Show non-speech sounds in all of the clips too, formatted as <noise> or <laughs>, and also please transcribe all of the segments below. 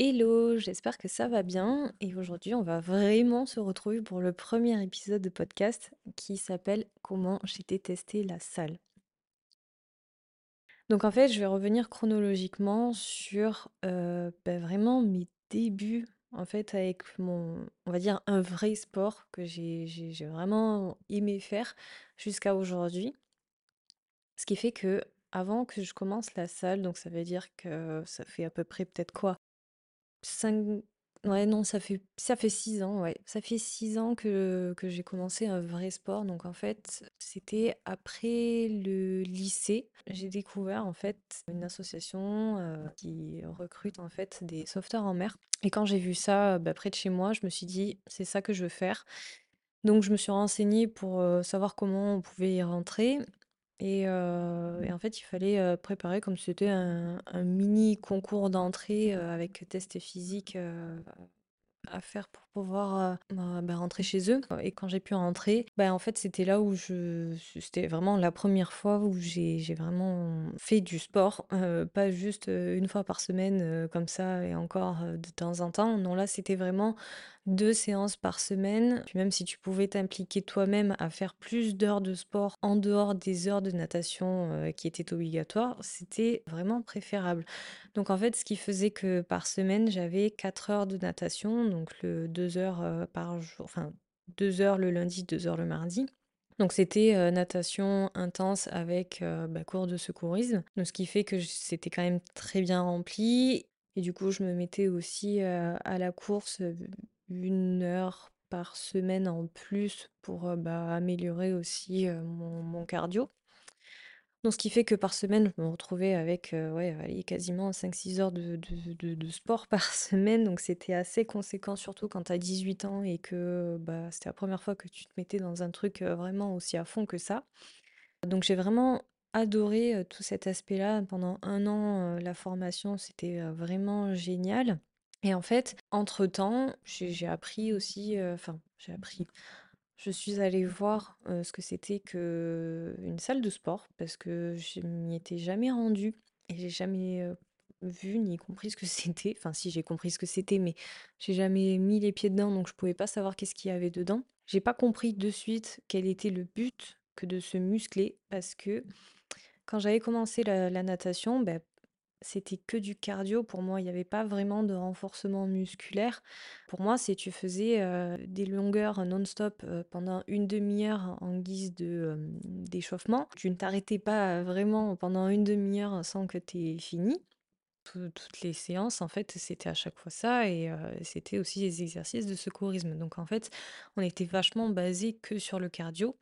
Hello, j'espère que ça va bien et aujourd'hui on va vraiment se retrouver pour le premier épisode de podcast qui s'appelle Comment j'ai détesté la salle. Donc en fait je vais revenir chronologiquement sur euh, bah, vraiment mes débuts en fait avec mon, on va dire un vrai sport que j'ai vraiment aimé faire jusqu'à aujourd'hui. Ce qui fait que avant que je commence la salle, donc ça veut dire que ça fait à peu près peut-être quoi? 5 ouais, non, ça fait ça fait 6 ans. Ça fait 6 ans que que j'ai commencé un vrai sport. Donc en fait, c'était après le lycée. J'ai découvert en fait une association, heu, qui recrute en fait des sauveteurs en mer et quand j'ai vu ça, bah, près de chez moi, je me suis dit: «C'est ça que je veux faire». Donc je me suis renseignée pour, heu, savoir comment on pouvait y rentrer et heu et en fait, il fallait, heu, préparer comme c'était un mini concours d'entrée, heu, avec test physique, à faire pour pouvoir, bah bah, rentrer chez eux et quand j'ai pu rentrer, bah, en fait, c'était là où je c'était vraiment la première fois où j'ai vraiment fait du sport, pas juste, 1 fois par semaine, comme ça et encore, de temps en temps. Non, là, c'était vraiment 2 séances par semaine. Puis même si tu pouvais t'impliquer toi-même à faire plus d'heures de sport en dehors des heures de natation, heu, qui étaient obligatoires, c'était vraiment préférable. Donc en fait, ce qui faisait que par semaine, j'avais 4 heures de natation, donc le 2 heures, heu, par jour, enfin 2 heures le lundi, 2 heures le mardi. Donc c'était, heu, natation intense avec, bah, cours de secourisme. Donc ce qui fait que c'était quand même très bien rempli et du coup, je me mettais aussi, à la course, 1 heure par semaine en plus pour, bah, améliorer aussi, mon cardio. Donc ce qui fait que par semaine, je me retrouvais avec, ouais, quasiment cinq six heures de de de sport <laughs> par semaine, donc c'était assez conséquent, surtout quand tu as 18 ans et que, bah, c'était la première fois que tu te mettais dans un truc, vraiment aussi à fond que ça. Donc j'ai vraiment adoré, tout cet aspect-là. Pendant un an, la formation, c'était, vraiment génial et en fait, entre-temps, j'ai appris aussi, heu, enfin, j'ai appris. Je suis allée voir, ce que c'était qu'une salle de sport parce que je m'y étais jamais rendue et j'ai jamais, vu ni compris ce que <laughs> c'était. Enfin si, j'ai compris ce que c'était, mais j'ai jamais mis les pieds dedans, donc je pouvais pas savoir qu'est-ce qu'il y avait dedans. J'ai pas compris de suite quel était le but que de se muscler parce que quand j'avais commencé la la natation, bah, c'était que du cardio pour moi, il y avait pas vraiment de renforcement musculaire. Pour moi, c'est tu faisais, des longueurs non-stop, pendant une demi heure en guise de, d'échauffement. Tu ne t'arrêtais pas, vraiment pendant une demi heure sans que tu aies fini. Tout toutes les séances, en fait, c'était à chaque fois ça et c'était aussi des exercices de secourisme. Donc en fait, on était vachement basé que sur le cardio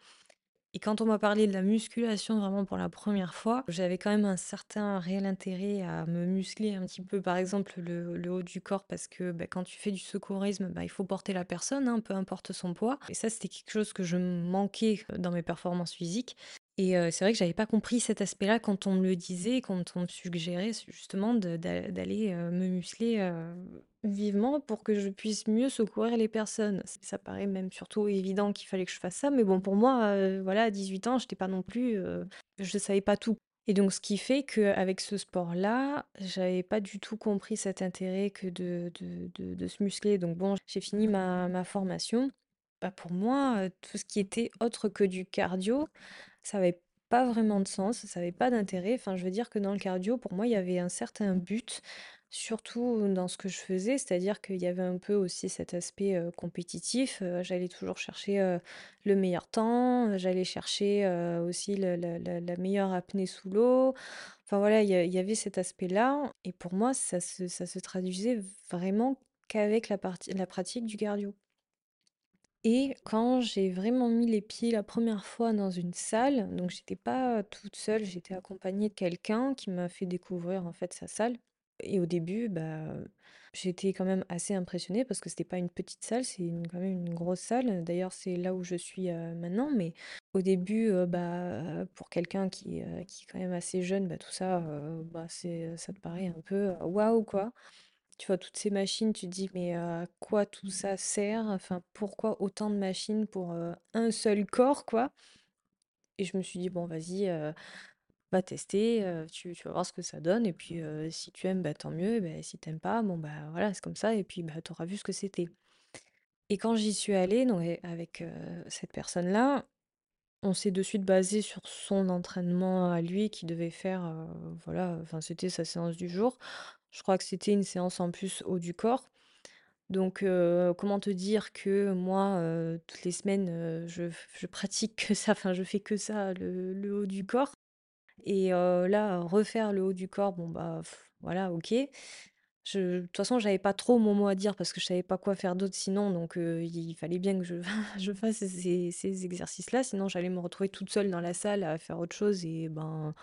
et quand on m'a parlé de la musculation vraiment pour la première fois, j'avais quand même un certain réel intérêt à me muscler un petit peu, par exemple, le haut du corps parce que, bah, quand tu fais du secourisme, bah, il faut porter la personne, hein, peu importe son poids. Et ça, c'était quelque chose que je manquais, heu, dans mes performances physiques et c'est vrai que j'avais pas compris cet aspect-là quand on me le disait, quand on me suggérait justement d'aller, me muscler, vivement pour que je puisse mieux secourir les personnes. Ça paraît même surtout évident qu'il fallait que je fasse ça, mais bon, pour moi, voilà, à 18 ans, j'étais pas non plus, je savais pas tout et donc ce qui fait qu'avec ce sport-là, j'avais pas du tout compris cet intérêt que de de de se muscler donc bon, j'ai fini ma ma formation. Bah, pour moi, tout ce qui était autre que du cardio, ça avait pas vraiment de sens, ça avait pas d'intérêt. Enfin, je veux dire que dans le cardio, pour moi, il y avait un certain but, surtout dans ce que je faisais, c'est-à-dire qu'il y avait un peu aussi cet aspect, heu, compétitif, heu, j'allais toujours chercher, heu, le meilleur temps, j'allais chercher, aussi la meilleure apnée sous l'eau. Enfin voilà, il y avait cet aspect-là et pour moi, ça se se traduisait vraiment qu'avec la la pratique du cardio. Et quand j'ai vraiment mis les pieds la première fois dans une salle, donc j'étais pas toute seule, j'étais accompagnée de quelqu'un qui m'a fait découvrir en fait sa salle. Et au début, bah, j'étais quand même assez impressionnée parce que c'était pas une petite salle, c'est quand même une grosse salle. D'ailleurs, c'est là où je suis euh, maintenant. Mais au début, euh, bah, pour quelqu'un qui, euh, qui est quand même assez jeune, bah, tout ça, euh, bah, c'est, ça te paraît un peu euh, waouh quoi. Tu vois toutes ces machines, tu te dis: «Mais, à quoi tout ça sert? Enfin, pourquoi autant de machines pour, un seul corps, quoi?» et je me suis dit: «Bon, vas-y, heu» va tester, tu vas voir ce que ça donne et puis, si tu aimes, bah, tant mieux, beh, si tu aimes pas, bon, bah, voilà, c'est comme ça et puis, bah, tu auras vu ce que c'était. Et quand j'y suis allée donc et avec, cette personne-là, on s'est de suite basé sur son entraînement à lui qui devait faire, voilà, enfin, c'était sa séance du jour. Je crois que c'était une séance en plus haut du corps. Donc, comment te dire que moi, toutes les semaines, je pratique que ça, enfin, je fais que ça, le haut du corps et là, refaire le haut du corps, bon, bah, voilà, OK. De toute façon, j'avais pas trop mon mot à dire parce que je savais pas quoi faire d'autre sinon, donc il fallait bien que <laughs> je fasse ces ces exercices-là, sinon j'allais me retrouver toute seule dans la salle à faire autre chose et ben,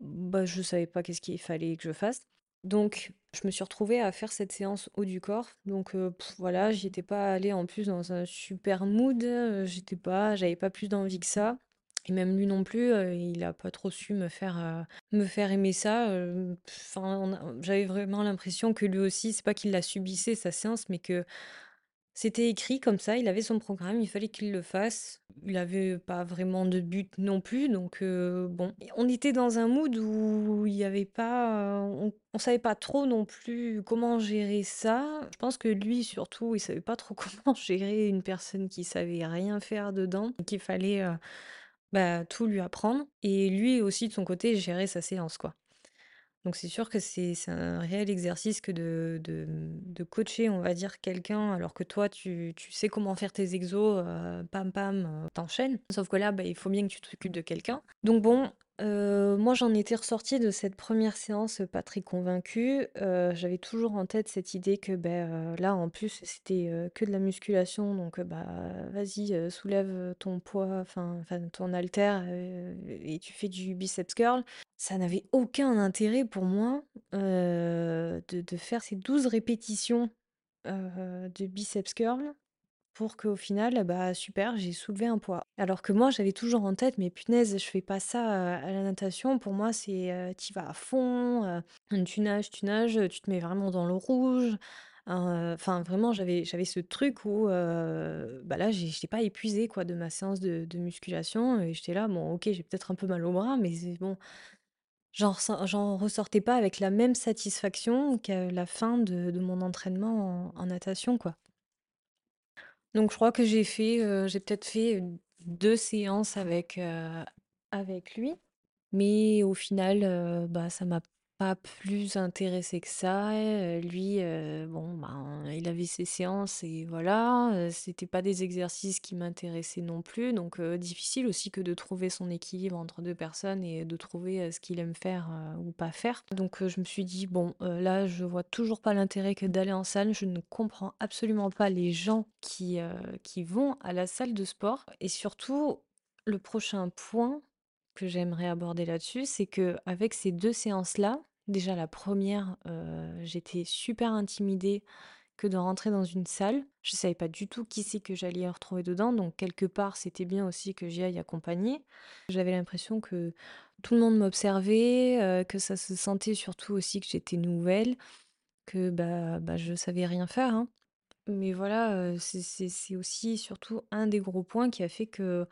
bah, je savais pas qu'est-ce qu'il fallait que je fasse. Donc je me suis retrouvée à faire cette séance haut du corps, donc heu, voilà, j'y étais pas allée en plus dans un super mood, heu, j'étais pas j'avais pas plus d'envie que ça et même lui non plus, heu, il a pas trop su me faire, me faire aimer ça, j'avais vraiment l'impression que lui aussi, c'est pas qu'il la subissait sa séance, mais que c'était écrit comme ça, il avait son programme, il fallait qu'il le fasse. Il avait pas vraiment de but non plus, donc heu, bon. Et on était dans un mood où il y avait pas, on on savait pas trop non plus comment gérer ça. Je pense que lui surtout, il savait pas trop <laughs> comment gérer une personne qui savait rien faire dedans, qu'il fallait, heu, bah, tout lui apprendre et lui aussi de son côté gérer sa séance, quoi. Donc c'est sûr que c'est un réel exercice que de coacher, on va dire, quelqu'un alors que toi tu sais comment faire tes exos, heu, pam pam, heu, tu Sauf que là, bah, il faut bien que tu t'occupes de quelqu'un. Donc bon, moi j'en étais ressortie de cette première séance, pas très convaincue. J'avais toujours en tête cette idée que, heu, là en plus c'était, que de la musculation donc, bah, vas-y, soulève, ton poids, enfin ton haltère, heu, et tu fais du biceps curl. Ça n'avait aucun intérêt pour moi, de faire ces 12 répétitions, de biceps curl pour qu'au final, bah, super, j'ai soulevé un poids. Alors que moi, j'avais toujours en tête: «Mais punaise, je fais pas ça, à la natation». Pour moi, c'est, heu, tu vas à fond, tu nages, tu nages, tu te mets vraiment dans le rouge. Heu, enfin vraiment, j'avais ce truc où, bah, là, j'ai j'étais pas épuisée quoi de ma séance de musculation et j'étais là: «Bon OK, j'ai peut-être un peu mal au bras, mais bon, J'en ressortais pas avec la même satisfaction qu'à la fin de de mon entraînement en en natation, quoi. Donc je crois que j'ai fait, j'ai peut-être fait, heu, 2 séances avec, avec lui. Mais au final, bah, ça m'a pas plus intéressé que ça, lui, bon, ben, il avait ses séances et voilà, c'était pas des exercices qui m'intéressaient non plus, donc difficile aussi que de trouver son équilibre entre 2 personnes et de trouver, ce qu'il aime faire, ou pas faire. Donc je me suis dit: «Bon, là, je vois toujours pas l'intérêt que d'aller en salle, je ne comprends absolument pas les gens qui, qui vont à la salle de sport» et surtout, le prochain point que j'aimerais aborder là-dessus, c'est que avec ces 2 séances-là, déjà la première, re j'étais super intimidée que de rentrer dans une salle. Je savais pas du tout qui c'est que j'allais retrouver dedans, donc quelque part, c'était bien aussi que j'y aille accompagnée. J'avais l'impression que tout le monde m'observait, heu, que ça se sentait surtout aussi que j'étais nouvelle, que, bah bah, je savais rien faire, hein. Mais voilà, c'est c'est aussi surtout un des gros points qui a fait que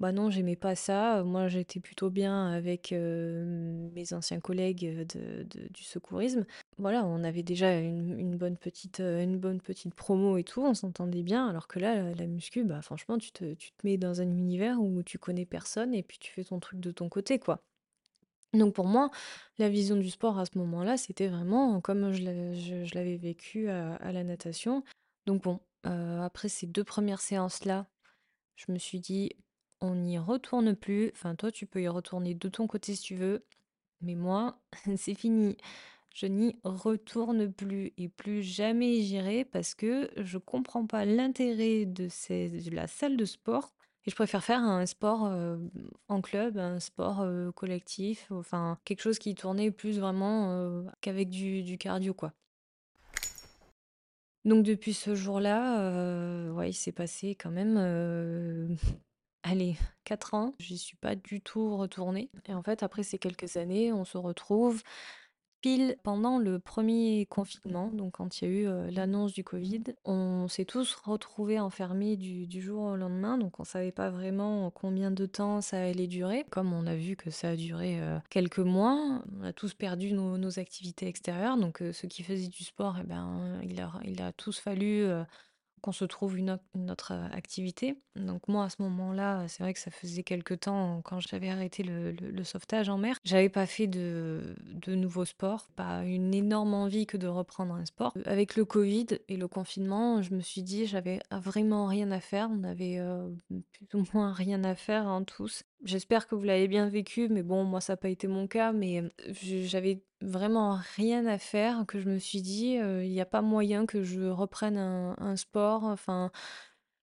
bah non, j'aimais pas ça. Moi, j'étais plutôt bien avec, mes anciens collègues, de du secourisme. Voilà, on avait déjà une une bonne petite, une bonne petite promo et tout, on s'entendait bien. Alors que là, la muscu, bah, franchement, tu te tu te mets dans un univers où tu connais personne et puis tu fais ton truc de ton côté, quoi. Donc pour moi, la vision du sport à ce moment-là, c'était vraiment comme je l'a je je l'avais vécu à la natation. Donc bon, après ces 2 premières séances-là je me suis dit: «On n'y retourne plus. Enfin, toi, tu peux y retourner de ton côté si tu veux, mais moi, <laughs> c'est fini. Je n'y retourne plus et plus jamais j'irai parce que je comprends pas l'intérêt de la salle de sport et je préfère faire un sport, heu, en club, un sport, heu, collectif, enfin, quelque chose qui tournait plus vraiment, heu, qu'avec du cardio, quoi». Donc depuis ce jour-là, heu, ouais, il s'est passé quand même, allez, 4 ans. J'y suis pas du tout retournée et en fait, après ces quelques années, on se retrouve Pile pendant le premier confinement, donc quand il y a eu, l'annonce du covid, on s'est tous retrouvés enfermés du jour au lendemain, donc on savait pas vraiment combien de temps ça allait durer. Comme on a vu que ça a duré, quelques mois, on a tous perdu nos activités extérieures, donc ceux qui faisaient du sport et ben, il leur il a tous fallu, qu'on se trouve une autre heu, activité. Donc moi, à ce moment-là, c'est vrai que ça faisait quelque temps, quand j'avais arrêté le le sauvetage en mer, j'avais pas fait de de nouveaux sports, pas une énorme envie que de reprendre un sport. Avec le covid et le confinement, je me suis dit: «J'avais vraiment rien à faire». On avait, heu, plus ou moins rien à faire, hein, tous. J'espère que vous l'avez bien vécu, mais bon, moi, ça a pas été mon cas, mais j'avais vraiment rien à faire, que je me suis dit, «Il y a pas moyen que je reprenne un sport, enfin,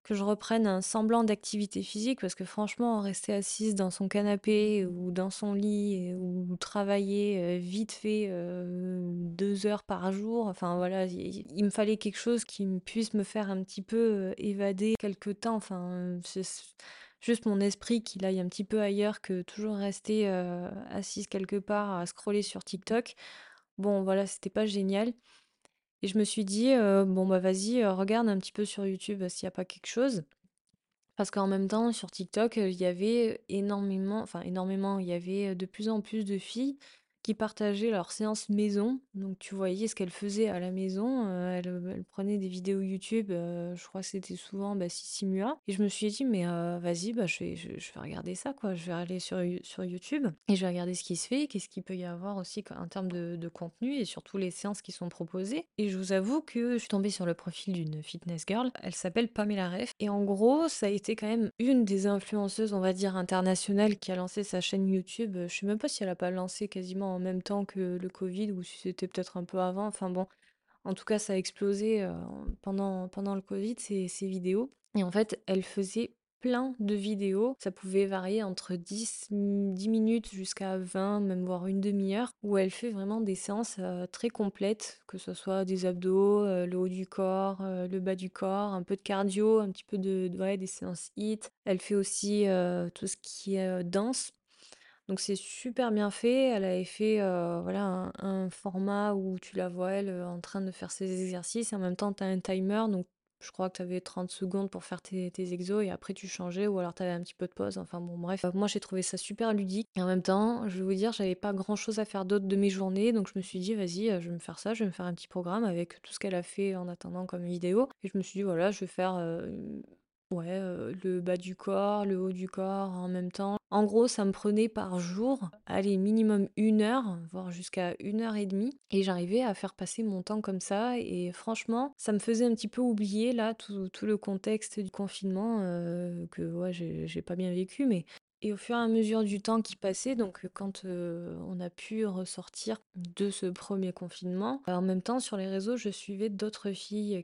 que je reprenne un semblant d'activité physique». Parce que franchement, rester assise dans son canapé ou dans son lit ou travailler, vite fait, heu, 2 heures par jour, enfin voilà, il me fallait quelque chose qui puisse me faire un petit peu, évader quelque temps, enfin, juste mon esprit qu'il aille un petit peu ailleurs que toujours rester, heu, assise quelque part à scroller sur TikTok. Bon voilà, c'était pas génial et je me suis dit, heu: «Bon bah vas-y, heu, regarde un petit peu sur YouTube s'il y a pas quelque chose». Parce qu'en même temps sur TikTok, il y avait énormément enfin énormément, il y avait de plus en plus de filles qui partageaient leurs séances maison. Donc tu voyais ce qu'elles faisaient à la maison, heu, elles, elles prenaient des vidéos YouTube, je crois que c'était souvent, bah, et je me suis dit: «Mais vas-y, bah, je vais je vais regarder ça quoi». Je vais aller sur sur YouTube et je vais regarder ce qui se fait, qu'est-ce qu'il peut y avoir aussi en termes de contenu et surtout les séances qui sont proposées et je vous avoue que je suis tombée sur le profil d'une fitness girl. Elle s'appelle Pamela Reif et en gros, ça a été quand même une des influenceuses, on va dire internationales qui a lancé sa chaîne YouTube. Je sais même pas si elle a pas lancé quasiment en même temps que le covid ou si c'était peut-être un peu avant. Enfin bon, en tout cas, ça a explosé, heu, pendant pendant le covid ses vidéos et en fait, elle faisait plein de vidéos. Ça pouvait varier entre 10 m 10 minutes jusqu'à 20, même voire une 1/2 heure, où elle fait vraiment des séances, heu, très complètes, que ce soit des abdos, heu, le haut du corps, le bas du corps, un peu de cardio, un petit peu de d ouais, des séances HIIT. Elle fait aussi, tout ce qui est, danse. Donc c'est super bien fait. Elle avait fait, voilà un format où tu la vois elle, en train de faire ses exercices et en même temps tu as un timer, donc je crois que tu avais 30 secondes pour faire tes tes exos et après tu changeais ou alors tu avais un petit peu de pause, enfin bon bref. Moi j'ai trouvé ça super ludique et en même temps, je vais vous dire, j'avais pas grand chose à faire d'autre de mes journées, donc je me suis dit: «Vas-y, je vais me faire ça, je vais me faire un petit programme avec tout ce qu'elle a fait en attendant comme vidéo» et je me suis dit: «Voilà, je vais faire, ouais, le bas du corps, le haut du corps en même temps». En gros, ça me prenait par jour, allez minimum 1 heure, voire jusqu'à 1 heure et 1/2 et j'arrivais à faire passer mon temps comme ça et franchement, ça me faisait un petit peu oublier là tout le contexte du confinement, heu, que ouais, j'ai pas bien vécu mais et au fur et à mesure du temps qui passait, donc quand, on a pu ressortir de ce 1er confinement, en même temps sur les réseaux, je suivais d'autres filles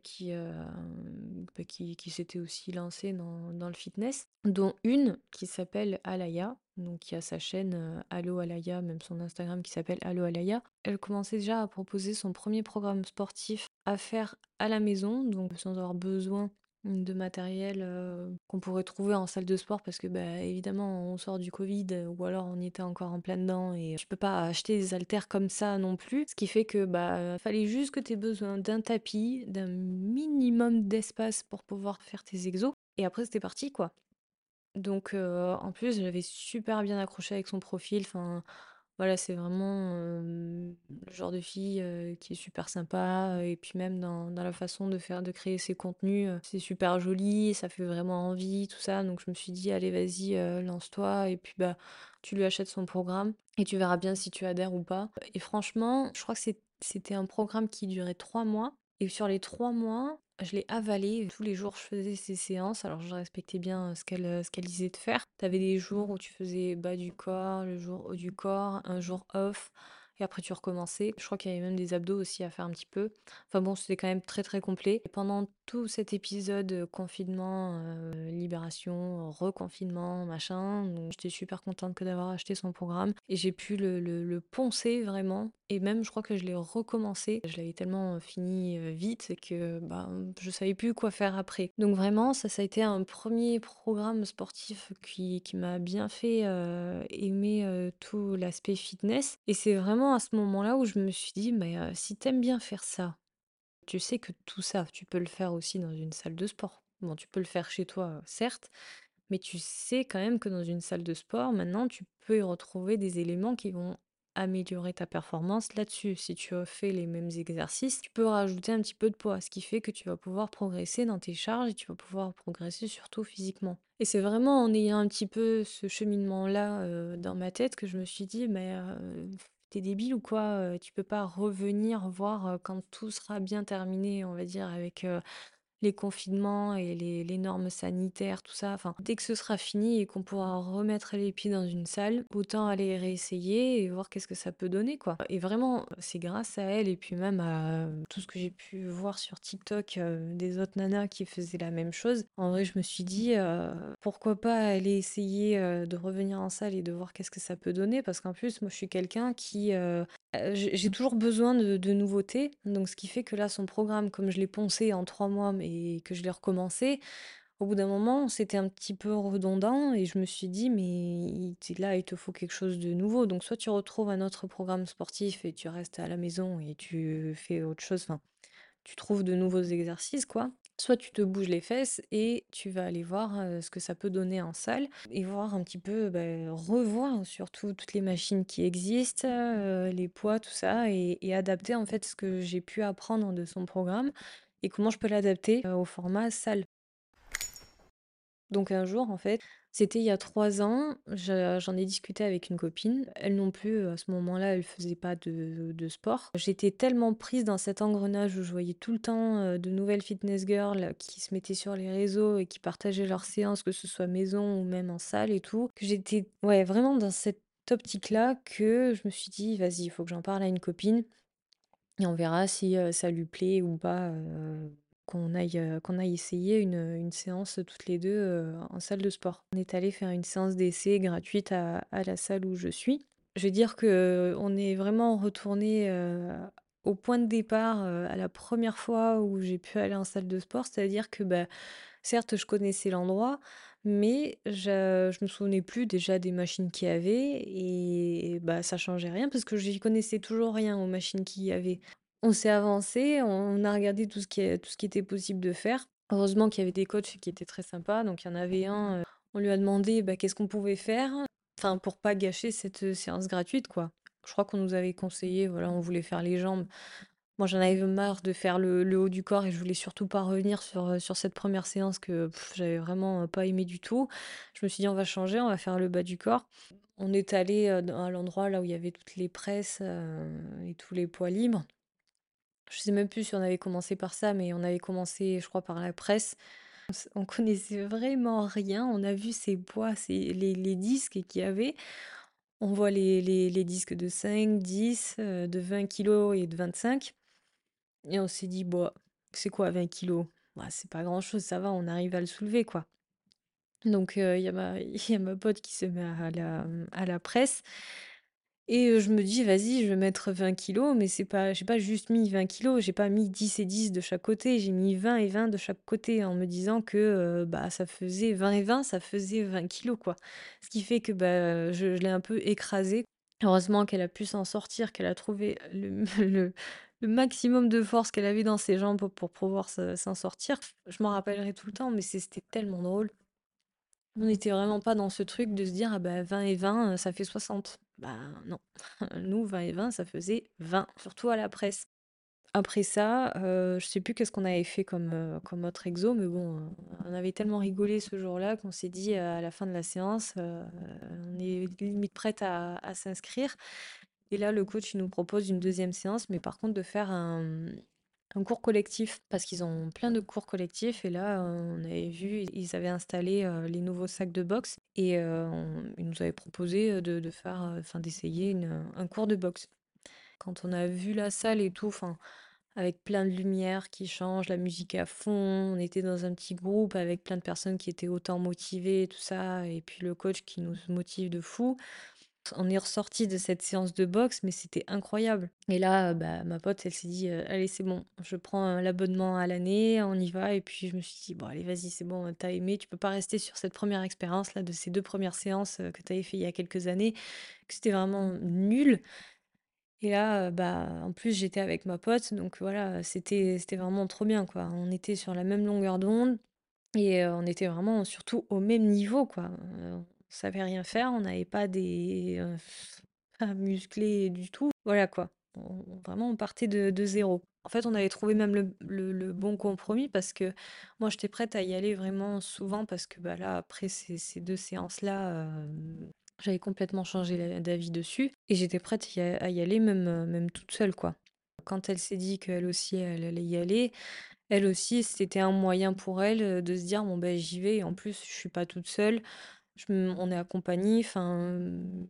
bah, qui qui s'étaient aussi lancées dans dans le fitness, dont une qui s'appelle Alaya, donc qui a sa chaîne, Allo Alaya, même son Instagram qui s'appelle Allo Alaya. Elle commençait déjà à proposer son 1er programme sportif à faire à la maison, donc sans avoir besoin de matériel, qu'on pourrait trouver en salle de sport parce que, bah, évidemment on sort du covid ou alors on était encore en plein dedans et tu peux pas acheter des haltères comme ça non plus. Ce qui fait que, bah, fallait juste que tu aies besoin d'un tapis, d'un minimum d'espace pour pouvoir faire tes exos et après c'était parti quoi. Donc en plus j'avais super bien accroché avec son profil, enfin voilà, c'est vraiment, le genre de fille, qui est super sympa et puis même dans la façon de faire de créer ses contenus, c'est super joli, ça fait vraiment envie tout ça, donc je me suis dit: «Allez vas-y, lance-toi et puis, bah, tu lui achètes son programme et tu verras bien si tu adhères ou pas» et franchement, je crois que c'ét c'était un programme qui durait 3 mois et sur les 3 mois, je l'ai avalé. Tous les jours je faisais ces séances, alors je respectais bien ce qu'elle, ce qu'elle disait de faire. Tu avais des jours où tu faisais bas du corps, le jour haut du corps, un jour off et après tu recommençais. Je crois qu'il y avait même des abdos aussi à faire un petit peu. Enfin bon, c'était quand même très, très complet et pendant tout cet épisode, confinement, libération, reconfinement, machin, j'étais super contente que d'avoir acheté son programme et j'ai pu le le poncer vraiment et même je crois que je l'ai recommencé. Je l'avais tellement, fini, vite que, ben, je savais plus quoi faire après. Donc vraiment ça, ça a été un premier programme sportif qui qui m'a bien fait, aimer, tout l'aspect fitness et c'est vraiment à ce moment-là où je me suis dit: «Mais, si t'aimes bien faire ça, tu sais que tout ça, tu peux le faire aussi dans une salle de sport. Bon, tu peux le faire chez toi, heu, certes, mais tu sais quand même que dans une salle de sport, maintenant, tu peux y retrouver des éléments qui vont améliorer ta performance là-dessus. Si tu refais les mêmes exercices, tu peux rajouter un petit peu de poids, ce qui fait que tu vas pouvoir progresser dans tes charges et tu vas pouvoir progresser surtout physiquement. Et c'est vraiment en ayant un petit peu ce cheminement-là, heu, dans ma tête que je me suis dit: «Mais, heu, tu débile ou quoi? Tu peux pas revenir voir, quand tout sera bien terminé, on va dire avec, les confinements et les normes sanitaires, tout ça, enfin, dès que ce sera fini et qu'on pourra remettre les pieds dans une salle, autant aller réessayer et voir qu'est-ce que ça peut donner, quoi. Et vraiment, c'est grâce à elle et puis même à euh, tout ce que j'ai pu voir sur TikTok, heu, des autres nanas qui faisaient la même chose. En vrai, je me suis dit, heu: «Pourquoi pas aller essayer, de revenir en salle et de voir qu'est-ce que ça peut donner?» parce qu'en plus, moi, je suis quelqu'un qui, j'ai toujours besoin de de nouveautés, donc ce qui fait que là, son programme, comme je l'ai poncé en 3 mois, mais que je l'ai recommencé, au bout d'un moment, c'était un petit peu redondant et je me suis dit: «Mais là, il te faut quelque chose de nouveau». Donc soit tu retrouves un autre programme sportif et tu restes à la maison et tu fais autre chose, enfin tu trouves de nouveaux exercices, quoi. Soit tu te bouges les fesses et tu vas aller voir, ce que ça peut donner en salle et voir un petit peu, beh, revoir surtout toutes les machines qui existent, les poids, tout ça et et adapter en fait ce que j'ai pu apprendre de son programme et comment je peux l'adapter, heu, au format salle. Donc un jour, en fait, c'était il y a 3 ans, je j'en ai discuté avec une copine. Elle non plus, heu, à ce moment-là, elle faisait pas de sport. J'étais tellement prise dans cet engrenage où je voyais tout le temps, heu, de nouvelles fitness girls qui se mettaient sur les réseaux et qui partageaient leurs séances, que ce soit maison ou même en salle et tout, que j'étais, ouais, vraiment dans cette optique-là que je me suis dit: «Vas-y, il faut que j'en parle à une copine». Et on verra si, ça lui plaît ou pas, qu'on aille, aille essayer une, une séance toutes les 2 heu, en salle de sport. On est allé faire une séance d'essai gratuite à la salle où je suis. Je vais dire que on est vraiment retourné au point de départ, à la première fois où j'ai pu aller en salle de sport. C'est-à-dire que, bah, certes, je connaissais l'endroit, mais je je me souvenais plus déjà des machines qu'il y avait et bah, ça changeait rien parce que j'y connaissais toujours rien aux machines qu'il y avait. On s'est avancé, on a regardé tout ce qui tout ce qui était possible de faire. Heureusement qu'il y avait des coachs qui étaient très sympas, donc il y en avait un, heu, on lui a demandé, bah, qu'est-ce qu'on pouvait faire, enfin pour pas gâcher cette, heu, séance gratuite, quoi. Je crois qu'on nous avait conseillé, voilà, on voulait faire les jambes. Moi, j'en avais marre de faire le haut du corps et je voulais surtout pas revenir sur, heu, sur cette première séance que j'avais vraiment, heu, pas aimé du tout. Je me suis dit: «On va changer, on va faire le bas du corps». On est allé à l'endroit là où il y avait toutes les presses, heu et tous les poids libres. Je sais même plus si on avait commencé par ça, mais on avait commencé, je crois, par la presse. On s on connaissait vraiment rien. On a vu ces poids, ces les les disques qu'il y avait. On voit les les les disques de 5, 10, heu, de 20 kilogrammes et de 25 et on s'est dit: «Bah, c'est quoi 20 kilogrammes? Bah, c'est pas grand-chose, ça va, on arrive à le soulever, quoi». Donc il y a ma <laughs> y a ma pote qui se met à la, mmh, à la presse et je me dis: «Vas-y, je vais mettre 20 kilogrammes», mais c'est pas j'ai pas juste mis 20 kilogrammes, j'ai pas mis 10 et 10 de chaque côté, j'ai mis 20 et 20 de chaque côté en me disant que, heu, bah, ça faisait 20 et 20, ça faisait 20 kilogrammes, quoi. Ce qui fait que, bah, je je l'ai un peu écrasée. Heureusement qu'elle a pu s'en sortir, qu'elle a trouvé le <laughs> le le maximum de force qu'elle avait dans ses jambes pour pouvoir se s'en sortir. Je m'en rappellerai tout le temps, mais c'était tellement drôle. On n'était vraiment pas dans ce truc de se dire: «Ah bah, 20 et 20, heu, ça fait 60». Bah, non. <laughs> Nous, 20 et 20, ça faisait 20, surtout à la presse. Après ça, heu, je sais plus qu'est-ce qu'on avait fait comme, heu, comme autre exo, mais bon, on avait tellement rigolé ce jour-là qu'on s'est dit, à la fin de la séance, on est limite prête à s'inscrire et là, le coach, il nous propose une deuxième séance, mais par contre de faire un, cours collectif parce qu'ils ont plein de cours collectifs et là, on avait vu, ils avaient installé, heu, les nouveaux sacs de boxe et on ils nous avaient proposé, heu, de faire, enfin d'essayer un cours de boxe. Quand on a vu la salle et tout, enfin avec plein de lumière qui change, la musique à fond. On était dans un petit groupe avec plein de personnes qui étaient autant motivées, tout ça, et puis le coach qui nous motive de fou. On est ressorti de cette séance de boxe, mais c'était incroyable. Et là, bah, ma pote, elle s'est dit, allez, c'est bon, je prends l'abonnement à l'année, on y va. Et puis je me suis dit, bon, allez, vas-y, c'est bon, t'as aimé, tu peux pas rester sur cette première expérience là de ces deux premières séances que t'avais fait il y a quelques années, que c'était vraiment nul. Et là, bah, en plus, j'étais avec ma pote, donc voilà, c'était c'était vraiment trop bien, quoi. On était sur la même longueur d'onde et on était vraiment surtout au même niveau, quoi. On savait rien faire, on n'avait pas des, <laughs> pas musclés du tout. Voilà, quoi. Vraiment, on partait de 0. En fait, on avait trouvé même le bon compromis parce que moi, j'étais prête à y aller vraiment souvent parce que, bah, là, après ces 2 séances-là, hem j'avais complètement changé d'avis dessus et j'étais prête à y aller même, euh, même toute seule, quoi. Quand elle s'est dit qu'elle aussi, elle allait y aller, elle aussi, c'était un moyen pour elle euh, de se dire, bon, ben, j'y vais. Et en plus, je suis pas toute seule. On est accompagnés. Enfin,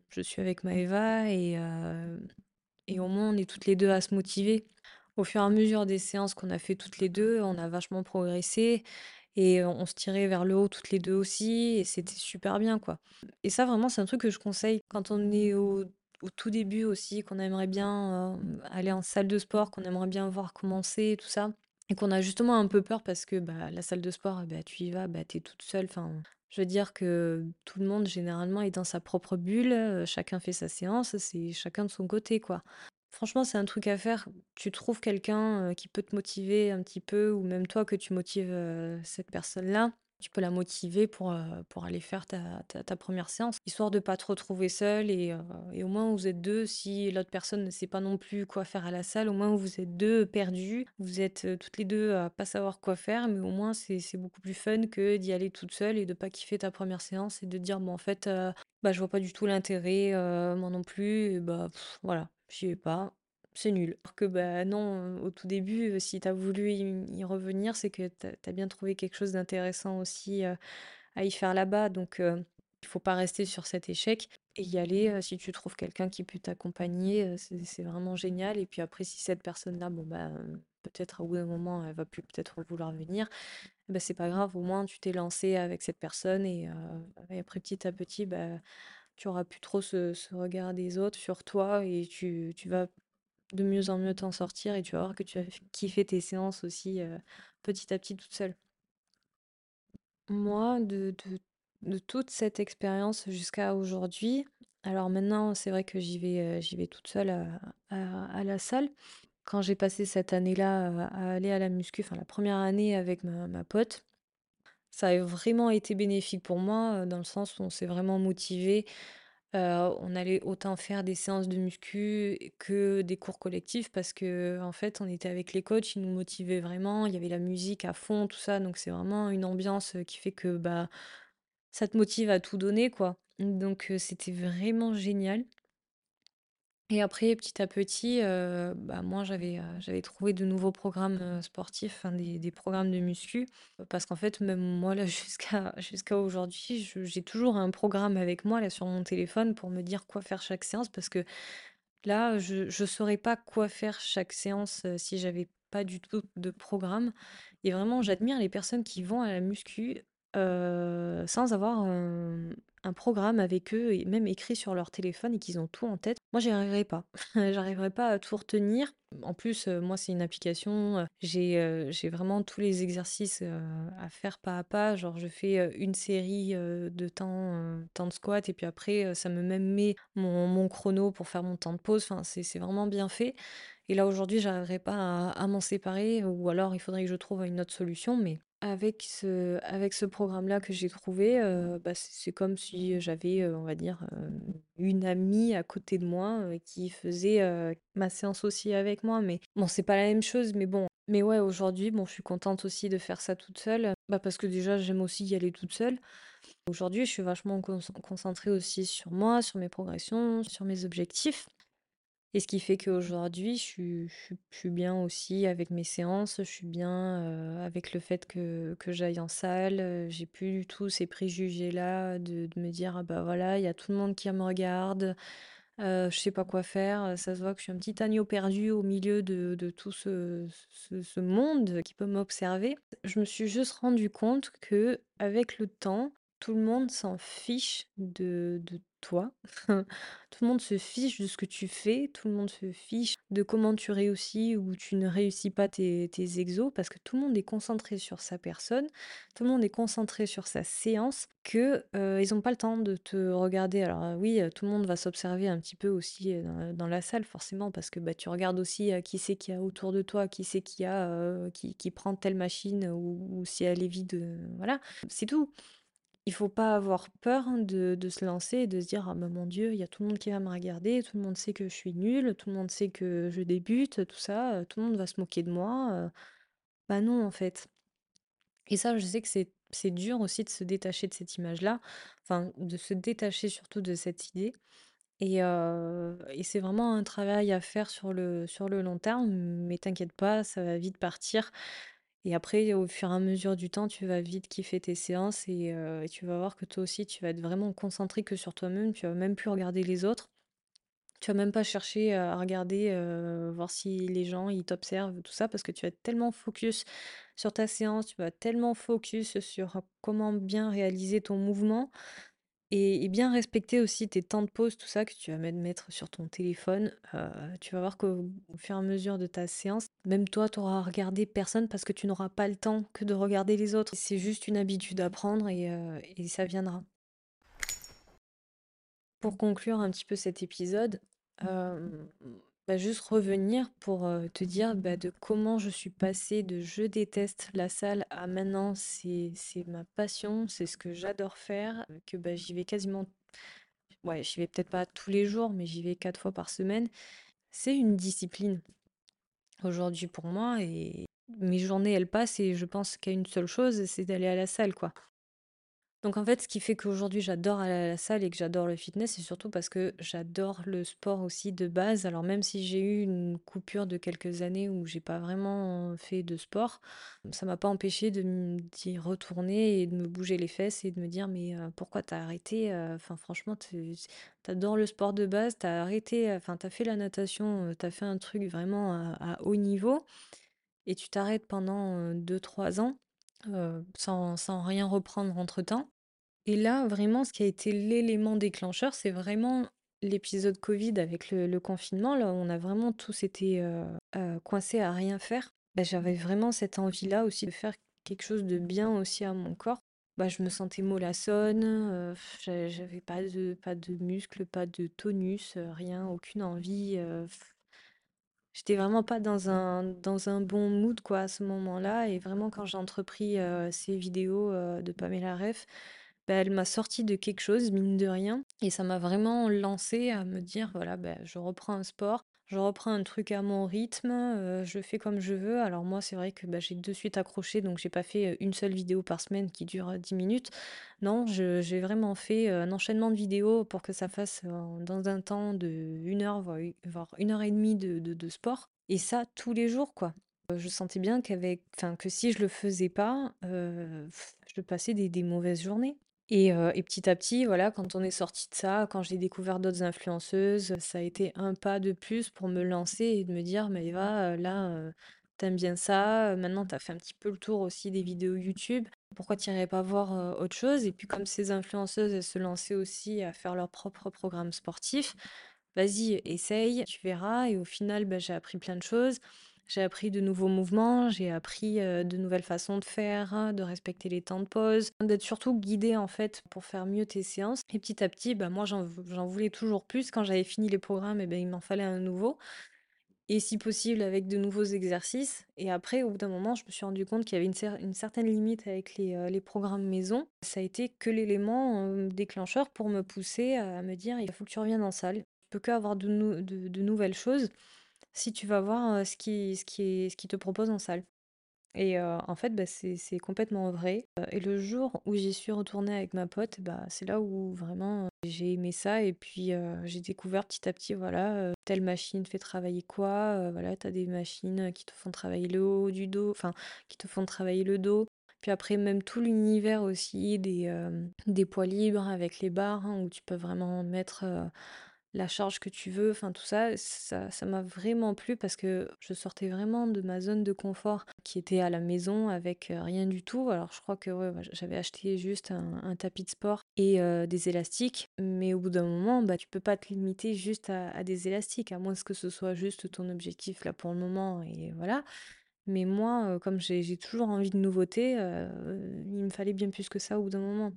je suis avec Maëva et, euh, et au moins, on est toutes les deux à se motiver. Au fur et à mesure des séances qu'on a fait toutes les deux, on a vachement progressé et on se tirait vers le haut toutes les deux aussi et c'était super bien, quoi. Et ça, vraiment, c'est un truc que je conseille quand on est au, tout début aussi, qu'on aimerait bien aller en salle de sport, qu'on aimerait bien voir commencer, tout ça. Et qu'on a justement un peu peur parce que bah, la salle de sport, bah, tu y vas, bah, tu es toute seule. Je veux dire que tout le monde, généralement, est dans sa propre bulle. chacun fait sa séance, c'est chacun de son côté, quoi. Franchement, c'est un truc à faire. Tu trouves quelqu'un qui peut te motiver un petit peu, ou même toi que tu motives cette personne-là. Tu peux la motiver pour, euh, pour aller faire ta, ta, première séance, histoire de pas te retrouver seule et, euh, et au moins vous êtes deux. Si l'autre personne ne sait pas non plus quoi faire à la salle, au moins vous êtes deux perdus. Vous êtes euh, toutes les deux à pas savoir quoi faire, mais au moins c'est beaucoup plus fun que d'y aller toute seule et de pas kiffer ta première séance et de dire bon en fait bah je vois pas du tout l'intérêt, moi non plus. Et bah pff, voilà, j'y vais pas. C'est nul. Alors que bah non, au tout début, si tu as voulu y revenir, c'est que tu as bien trouvé quelque chose d'intéressant aussi, à y faire là-bas. Donc il faut pas rester sur cet échec et y aller, heu, si tu trouves quelqu'un qui peut t'accompagner, c'est vraiment génial et puis après si cette personne-là, bon bah, peut-être au bout d'un moment, elle va plus peut-être vouloir venir, bah, c'est pas grave, au moins tu t'es lancé avec cette personne et après petit à petit, bah, tu auras plus trop ce ce regard des autres sur toi et tu tu vas de mieux en mieux t'en sortir et tu vas voir que tu vas kiffer tes séances aussi euh, petit à petit toute seule. Moi, de, de, toute cette expérience jusqu'à aujourd'hui, alors maintenant, c'est vrai que j'y vais, euh, vais toute seule à, à- la salle. Quand j'ai passé cette année-là euh, à aller à la muscu, enfin la première année avec ma, ma pote, ça a vraiment été bénéfique pour moi, euh, dans le sens où on s'est vraiment motivé On allait autant faire des séances de muscu que des cours collectifs parce que en fait, on était avec les coachs, ils nous motivaient vraiment, il y avait la musique à fond, tout ça, donc c'est vraiment une ambiance, qui fait que, bah, ça te motive à tout donner, quoi. Donc c'était vraiment génial et après, petit à petit, heu, bah, moi, j'avais, heu, j'avais trouvé de nouveaux programmes, heu, sportifs, des programmes de muscu, parce qu'en fait, même moi, là, <laughs> jusqu'à aujourd'hui, je j'ai toujours un programme avec moi, là, sur mon téléphone pour me dire quoi faire chaque séance. Parce que Là, je ne saurais pas quoi faire chaque séance, heu, si j'avais pas du tout de programme. Et vraiment j'admire les personnes qui vont à la muscu, sans avoir, un programme avec eux et même écrit sur leur téléphone et qu'ils ont tout en tête. Moi, j'y arriverais pas. <laughs> J'arriverais pas à tout retenir. En plus, heu, moi, c'est une application, j'ai, heu, j'ai vraiment tous les exercices, à faire pas à pas. Genre, je fais, une série, de temps, temps de squat et puis après, ça me même met mon chrono pour faire mon temps de pause. Enfin, c'est c'est vraiment bien fait et là, aujourd'hui, j'arriverai pas à à m'en séparer ou alors il faudrait que je trouve une autre solution mais avec ce avec ce programme-là que j'ai trouvé, heu, bah, c'est comme si j'avais, heu, on va dire, une amie à côté de moi, qui faisait, ma séance aussi avec moi. Mais bon, c'est pas la même chose mais bon. Mais ouais, aujourd'hui, bon, je suis contente aussi de faire ça toute seule, bah, parce que déjà, j'aime aussi y aller toute seule. Aujourd'hui, je suis vachement concentrée aussi sur moi, sur mes progressions, sur mes objectifs et ce qui fait qu'aujourd'hui, je suis je suis bien aussi avec mes séances, je suis bien, avec le fait que que j'aille en salle, j'ai plus du tout ces préjugés-là de de me dire: «Ah bah, voilà, il y a tout le monde qui me regarde, heu, je sais pas quoi faire, ça se voit que je suis un petit agneau perdu au milieu de de tout ce ce ce monde qui peut m'observer. Je me suis juste rendu compte qu'avec le temps, tout le monde s'en fiche de de toi. <laughs> Tout le monde se fiche de ce que tu fais, tout le monde se fiche de comment tu réussis ou tu ne réussis pas tes exos parce que tout le monde est concentré sur sa personne, tout le monde est concentré sur sa séance que, ils ont pas le temps de te regarder. Alors, oui, tout le monde va s'observer un petit peu aussi, dans la salle forcément parce que, bah, tu regardes aussi, qui c'est qu'il y a autour de toi, qui c'est qu'il y a, qui qui prend telle machine ou si elle est vide, voilà, c'est tout. Il faut pas avoir peur de de se lancer et de se dire: «Ah mon Dieu, il y a tout le monde qui va me regarder, tout le monde sait que je suis nulle, tout le monde sait que je débute, tout ça, tout le monde va se moquer de moi», bah, non, en fait. Et ça, je sais que c'est c'est dur aussi de se détacher de cette image-là, enfin, de se détacher surtout de cette idée. Et et c'est vraiment un travail à faire sur le sur le long terme, mais t'inquiète pas, ça va vite partir et après, au fur et à mesure du temps, tu vas vite kiffer tes séances et tu vas voir que toi aussi, tu vas être vraiment concentré que sur toi-même, tu vas même plus regarder les autres. Tu vas même pas chercher à regarder, voir si les gens, ils t'observent, tout ça, parce que tu vas être tellement focus sur ta séance, tu vas tellement focus sur comment bien réaliser ton mouvement et et bien respecter aussi tes temps de pause, tout ça, que tu vas mettre sur ton téléphone. Heu, tu vas voir qu'au au fur et à mesure de ta séance, même toi, tu auras regardé personne parce que tu n'auras pas le temps que de regarder les autres. C'est juste une habitude à prendre et et ça viendra. Pour conclure un petit peu cet épisode, hem, bah, juste revenir pour, te dire, bah, de comment je suis passée de «je déteste la salle» à maintenant c'est c'est ma passion, c'est ce que j'adore faire, que, bah, j'y vais quasiment ouais, j'y vais peut-être pas tous les jours, mais j'y vais 4 fois par semaine. C'est une discipline aujourd'hui pour moi et mes journées, elles passent et je pense qu'à une seule chose, c'est d'aller à la salle, quoi. Donc en fait, ce qui fait qu'aujourd'hui j'adore aller à la salle et que j'adore le fitness, c'est surtout parce que j'adore le sport aussi de base. Alors même si j'ai eu une coupure de quelques années où j'ai pas vraiment fait de sport, ça m'a pas empêché de d'y retourner et de me bouger les fesses et de me dire mais pourquoi t'as arrêté? Enfin franchement, t'adores le sport de base, t'as arrêté, enfin t'as fait la natation, t'as fait un truc vraiment à, haut niveau et tu t'arrêtes pendant euh, deux trois ans euh, sans, sans rien reprendre entre-temps. Et là, vraiment, ce qui a été l'élément déclencheur, c'est vraiment l'épisode Covid avec le, le confinement, là on a vraiment tous été euh, euh, coincés à rien faire. Bah, j'avais vraiment cette envie-là aussi de faire quelque chose de bien aussi à mon corps. Bah, je me sentais mollassonne, j'a- j'avais pas de, pas de muscles, pas de tonus, rien, aucune envie. J'étais vraiment pas dans un, dans un bon mood quoi à ce moment-là et vraiment quand j'ai entrepris ces vidéos de Pamela Reif, bah, elle m'a sorti de quelque chose mine de rien et ça m'a vraiment lancé à me dire voilà bah, je reprends un sport, je reprends un truc à mon rythme, euh, je fais comme je veux. Alors moi c'est vrai que bah, j'ai de suite accroché donc j'ai pas fait euh, une seule vidéo par semaine qui dure euh, 10 minutes. Non, j'ai vraiment fait euh, un enchaînement de vidéos pour que ça fasse euh, dans un temps de une heure, voire une heure et demie de, de- sport. Et ça, tous les jours, quoi. Euh, Je sentais bien qu'avec, enfin, que si je le faisais pas, euh, je passais des mauvaises journées. Et, euh, et petit à petit, voilà, quand on est sorti de ça, quand j'ai découvert d'autres influenceuses, ça a été un pas de plus pour me lancer et de me dire, mais Eva, euh, là, euh, t'aimes bien ça, maintenant t'as fait un petit peu le tour aussi des vidéos YouTube. Pourquoi tu pas voir autre chose? Et puis comme ces influenceuses, se lançaient aussi à faire leur propre programme sportif, vas-y, essaye, tu verras. Et au final, bah, j'ai appris plein de choses. J'ai appris de nouveaux mouvements, j'ai appris euh, de nouvelles façons de faire, hein, de respecter les temps de pause, d'être surtout guidée en fait pour faire mieux tes séances. Et petit à petit, bah, moi j'en voulais toujours plus. Quand j'avais fini les programmes, et ben, il m'en fallait un nouveau et si possible avec de nouveaux exercices. Et après, au bout d'un moment, je me suis rendu compte qu'il y avait une, cer- une certaine limite avec les, euh, les programmes maison. Ça a été que l'élément euh, déclencheur pour me pousser à me dire, il faut que tu reviennes en salle. Tu peux qu'avoir de, de nouvelles choses si tu vas voir ce qui, ce qui ce qui te propose en salle. Et en fait, bah, c'est complètement vrai, et le jour où j'y suis retournée avec ma pote, bah, c'est là où vraiment, j'ai aimé ça et puis, j'ai découvert petit à petit, voilà, telle machine fait travailler quoi, voilà, tu as des machines, qui te font travailler le haut du dos, enfin, qui te font travailler le dos. Puis après même tout l'univers aussi des, des poids libres avec les barres, hein, où tu peux vraiment mettre, la charge que tu veux, enfin tout ça, ça m'a vraiment plu parce que je sortais vraiment de ma zone de confort qui était à la maison avec, rien du tout. Alors je crois que j'avais acheté juste un tapis de sport et des élastiques, mais au bout d'un moment, bah, tu peux pas te limiter juste à des élastiques, à moins que ce soit juste ton objectif là pour le moment et voilà. Mais moi, comme j'ai toujours envie de nouveautés, il me fallait bien plus que ça au bout d'un moment.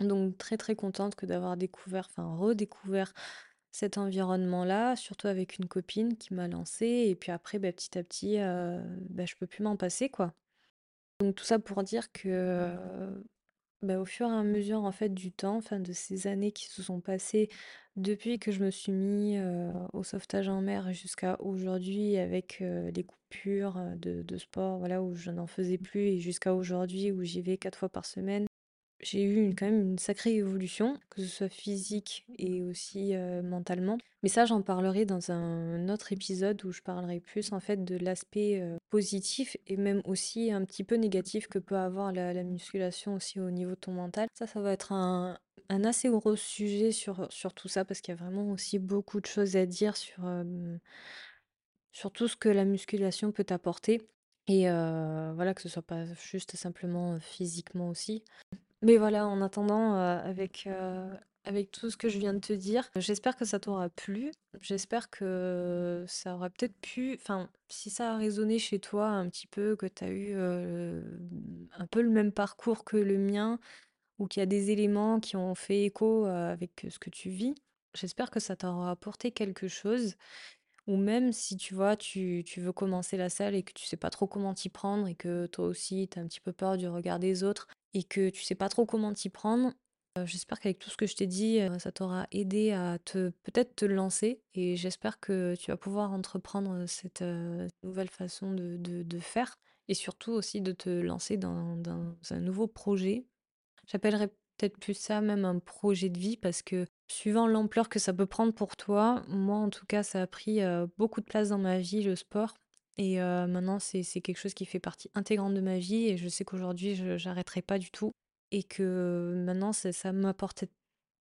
Donc très, très contente que d'avoir découvert, enfin redécouvert cet environnement-là, surtout avec une copine qui m'a lancée et puis après, bah, petit à petit, heu, bah, je peux plus m'en passer, quoi. Donc tout ça pour dire que, bah, au fur et à mesure, en fait, du temps, de ces années qui se sont passées depuis que je me suis mis, au sauvetage en mer jusqu'à aujourd'hui avec, les coupures, de sport, voilà, où je n'en faisais plus et jusqu'à aujourd'hui où j'y vais 4 fois par semaine. J'ai eu quand même une sacrée évolution, que ce soit physique et aussi, mentalement. Mais ça, j'en parlerai dans un autre épisode où je parlerai plus, en fait, de l'aspect, positif et même aussi un petit peu négatif que peut avoir la la musculation aussi au niveau de ton mental. Ça, ça va être un assez gros sujet sur, sur tout ça parce qu'il y a vraiment aussi beaucoup de choses à dire sur, sur tout ce que la musculation peut t'apporter et voilà, que ce soit pas juste simplement, physiquement aussi. Mais voilà, en attendant, heu, avec, heu, avec tout ce que je viens de te dire, j'espère que ça t'aura plu. J'espère que ça aura peut-être pu enfin, si ça a résonné chez toi un petit peu, que tu as eu, heu, un peu le même parcours que le mien ou qu'il y a des éléments qui ont fait écho, avec ce que tu vis, j'espère que ça t'aura apporté quelque chose ou même si, tu vois, tu tu veux commencer la salle et que tu sais pas trop comment t'y prendre et que toi aussi tu as un petit peu peur du regard des autres et que tu sais pas trop comment t'y prendre, j'espère qu'avec tout ce que je t'ai dit, ça t'aura aidé à te peut-être te lancer et j'espère que tu vas pouvoir entreprendre, cette, nouvelle façon de de faire et surtout aussi de te lancer dans un nouveau projet. J'appellerais peut-être plus ça même un projet de vie parce que suivant l'ampleur que ça peut prendre pour toi, moi en tout cas ça a pris, beaucoup de place dans ma vie le sport et heu, maintenant c'est c'est quelque chose qui fait partie intégrante de ma vie et je sais qu'aujourd'hui je j'arrêterai pas du tout et que maintenant ça ça m'apporte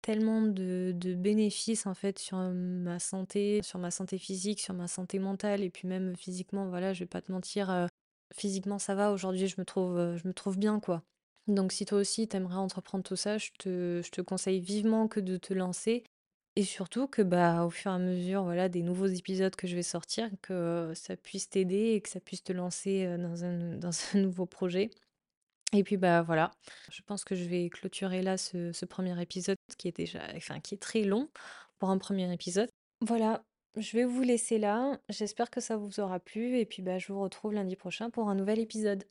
tellement de bénéfices en fait sur, ma santé, sur ma santé physique, sur ma santé mentale et puis même physiquement voilà, je vais pas te mentir, physiquement ça va aujourd'hui je me trouve, je me trouve bien quoi. Donc si toi aussi tu aimerais entreprendre tout ça, je te je te conseille vivement que de te lancer et surtout que, bah, au fur et à mesure, voilà, des nouveaux épisodes que je vais sortir, que ça puisse t'aider et que ça puisse te lancer, dans un dans <laughs> un nouveau projet et puis, bah, voilà, je pense que je vais clôturer là ce ce 1 épisode qui est déjà enfin qui est très long pour un premier épisode. Voilà, je vais vous laisser là. J'espère que ça vous aura plu et puis, bah, je vous retrouve lundi prochain pour un nouvel épisode.